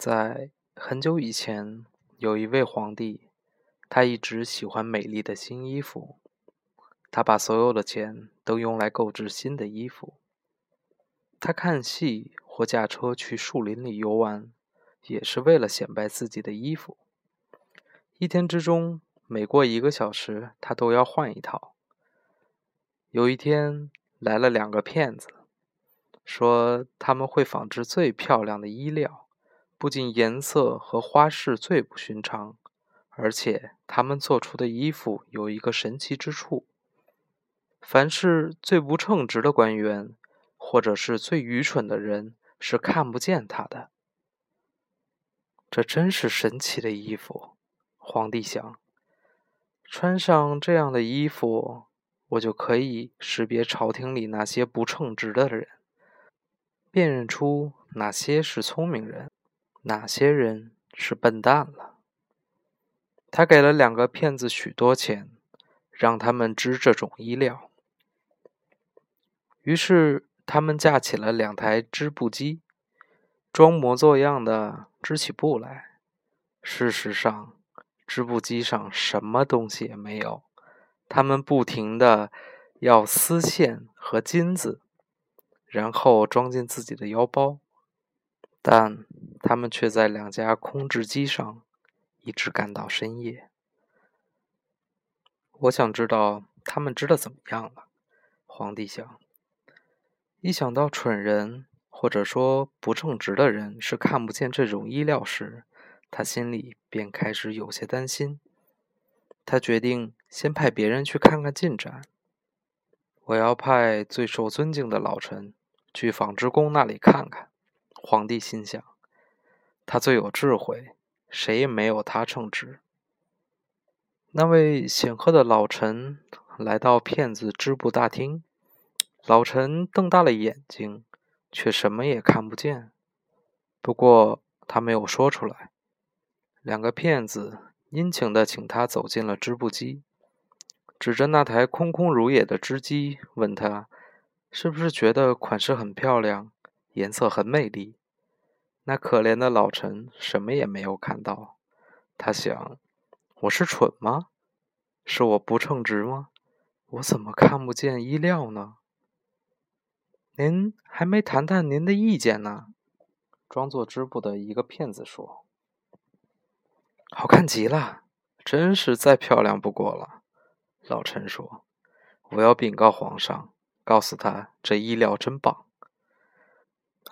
在很久以前，有一位皇帝，他一直喜欢美丽的新衣服。他把所有的钱都用来购置新的衣服。他看戏或驾车去树林里游玩，也是为了显摆自己的衣服。一天之中，每过一个小时，他都要换一套。有一天，来了两个骗子，说他们会仿制最漂亮的衣料，不仅颜色和花式最不寻常，而且他们做出的衣服有一个神奇之处。凡是最不称职的官员，或者是最愚蠢的人，是看不见他的。这真是神奇的衣服，皇帝想。穿上这样的衣服，我就可以识别朝廷里那些不称职的人，辨认出哪些是聪明人，哪些人是笨蛋了。他给了两个骗子许多钱，让他们织这种衣料。于是，他们架起了两台织布机，装模作样的织起布来。事实上，织布机上什么东西也没有。他们不停的要丝线和金子，然后装进自己的腰包。但他们却在两架空置机上一直干到深夜。我想知道他们织的怎么样了，皇帝想。一想到蠢人或者说不称职的人是看不见这种衣料时，他心里便开始有些担心。他决定先派别人去看看进展。我要派最受尊敬的老臣去纺织工那里看看。皇帝心想，他最有智慧，谁也没有他称职。那位显赫的老臣来到骗子织布大厅。老陈瞪大了眼睛，却什么也看不见。不过他没有说出来。两个骗子殷勤地请他走进了织布机，指着那台空空如也的织机，问他：“是不是觉得款式很漂亮，颜色很美丽？”那可怜的老陈什么也没有看到。他想：“我是蠢吗？是我不称职吗？我怎么看不见衣料呢？”您还没谈谈您的意见呢，装作织布的一个骗子说：“好看极了，真是再漂亮不过了。”老陈说：“我要禀告皇上，告诉他这衣料真棒。”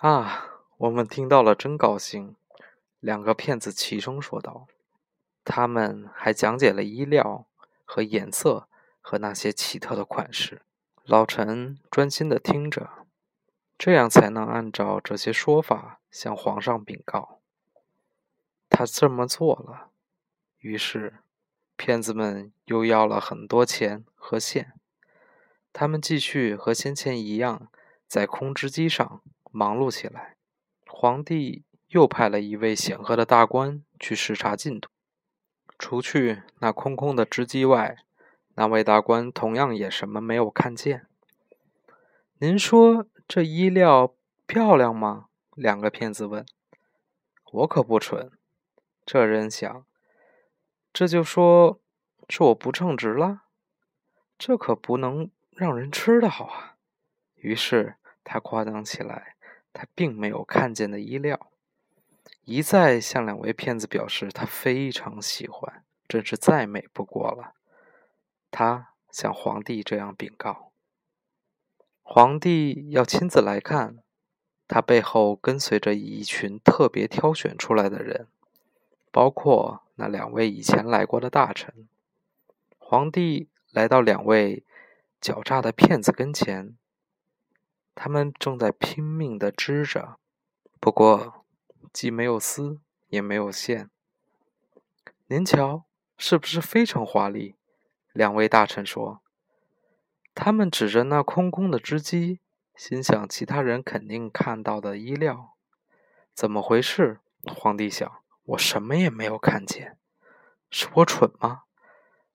啊，我们听到了，真高兴！两个骗子齐声说道。他们还讲解了衣料和颜色和那些奇特的款式。老陈专心的听着。这样才能按照这些说法向皇上禀告。他这么做了，于是骗子们又要了很多钱和线。他们继续和先前一样，在空织机上忙碌起来。皇帝又派了一位显赫的大官去视察进度。除去那空空的织机外，那位大官同样也什么没有看见。您说？这衣料漂亮吗？两个骗子问。我可不蠢，这人想，这就说是我不称职了，这可不能让人吃的好啊。于是他夸奖起来他并没有看见的衣料，一再向两位骗子表示他非常喜欢，真是再美不过了。他向皇帝这样禀告。皇帝要亲自来看，他背后跟随着一群特别挑选出来的人，包括那两位以前来过的大臣。皇帝来到两位狡诈的骗子跟前，他们正在拼命的织着，不过既没有丝也没有线。您瞧，是不是非常华丽？两位大臣说。他们指着那空空的织机，心想：其他人肯定看到的衣料，怎么回事？皇帝想：我什么也没有看见，是我蠢吗？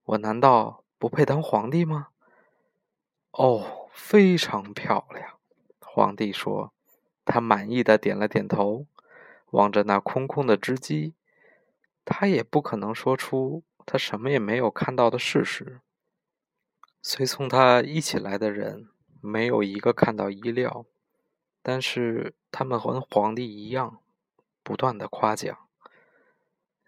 我难道不配当皇帝吗？哦，非常漂亮。皇帝说，他满意的点了点头。望着那空空的织机，他也不可能说出他什么也没有看到的事实。随从他一起来的人没有一个看到衣料，但是他们和皇帝一样，不断的夸奖。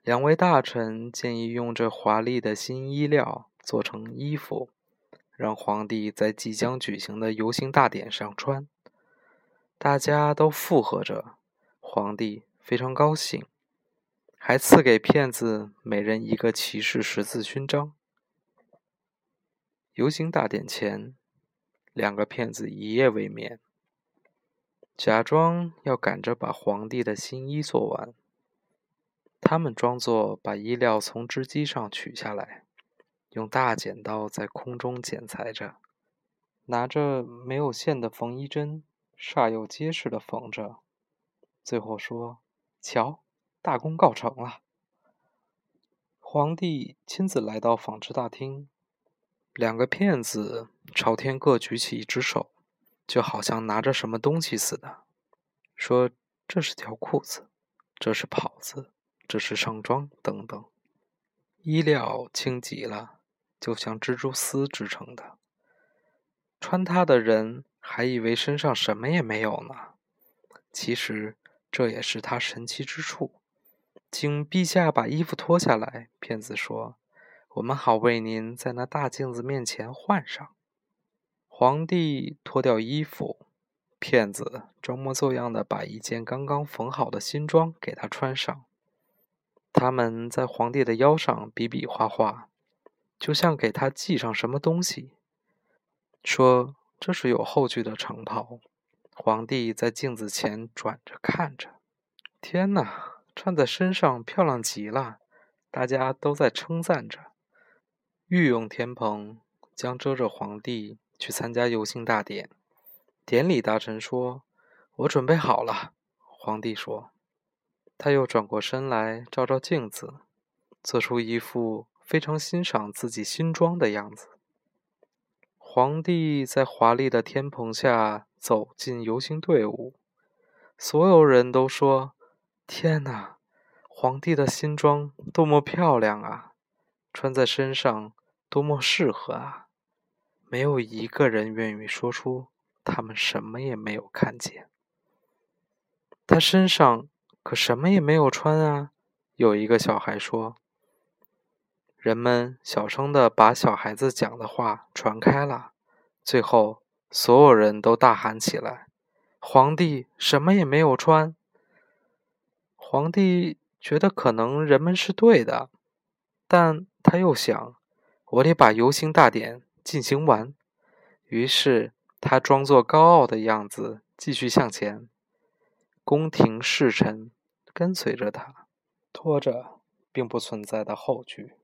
两位大臣建议用这华丽的新衣料做成衣服，让皇帝在即将举行的游行大典上穿。大家都附和着，皇帝非常高兴，还赐给骗子每人一个骑士十字勋章。游行大典前，两个骗子一夜未眠，假装要赶着把皇帝的新衣做完。他们装作把衣料从织机上取下来，用大剪刀在空中剪裁着，拿着没有线的缝衣针。煞有介事的缝着，最后说：“瞧，大功告成了。”皇帝亲自来到纺织大厅，两个骗子朝天各举起一只手，就好像拿着什么东西似的，说：“这是条裤子，这是袍子，这是上装，等等。衣料轻极了，就像蜘蛛丝织成的，穿它的人。”还以为身上什么也没有呢，其实这也是他神奇之处。请陛下把衣服脱下来，骗子说：“我们好为您在那大镜子面前换上。”皇帝脱掉衣服，骗子装模作样的把一件刚刚缝好的新装给他穿上。他们在皇帝的腰上比比划划，就像给他系上什么东西，说。这是有后句的长袍。皇帝在镜子前转着看着，天哪，穿在身上漂亮极了！大家都在称赞着。御用天蓬将遮着皇帝去参加游行大典。典礼大臣说：“我准备好了。”皇帝说：“他又转过身来照照镜子，做出一副非常欣赏自己新装的样子。”皇帝在华丽的天棚下走进游行队伍，所有人都说：“天哪，皇帝的新装多么漂亮啊！穿在身上多么适合啊！”没有一个人愿意说出他们什么也没有看见。他身上可什么也没有穿啊！有一个小孩说。人们小声的把小孩子讲的话传开了，最后所有人都大喊起来：“皇帝什么也没有穿。”皇帝觉得可能人们是对的，但他又想：“我得把游行大典进行完。”于是他装作高傲的样子，继续向前。宫廷侍臣跟随着他，拖着并不存在的后句。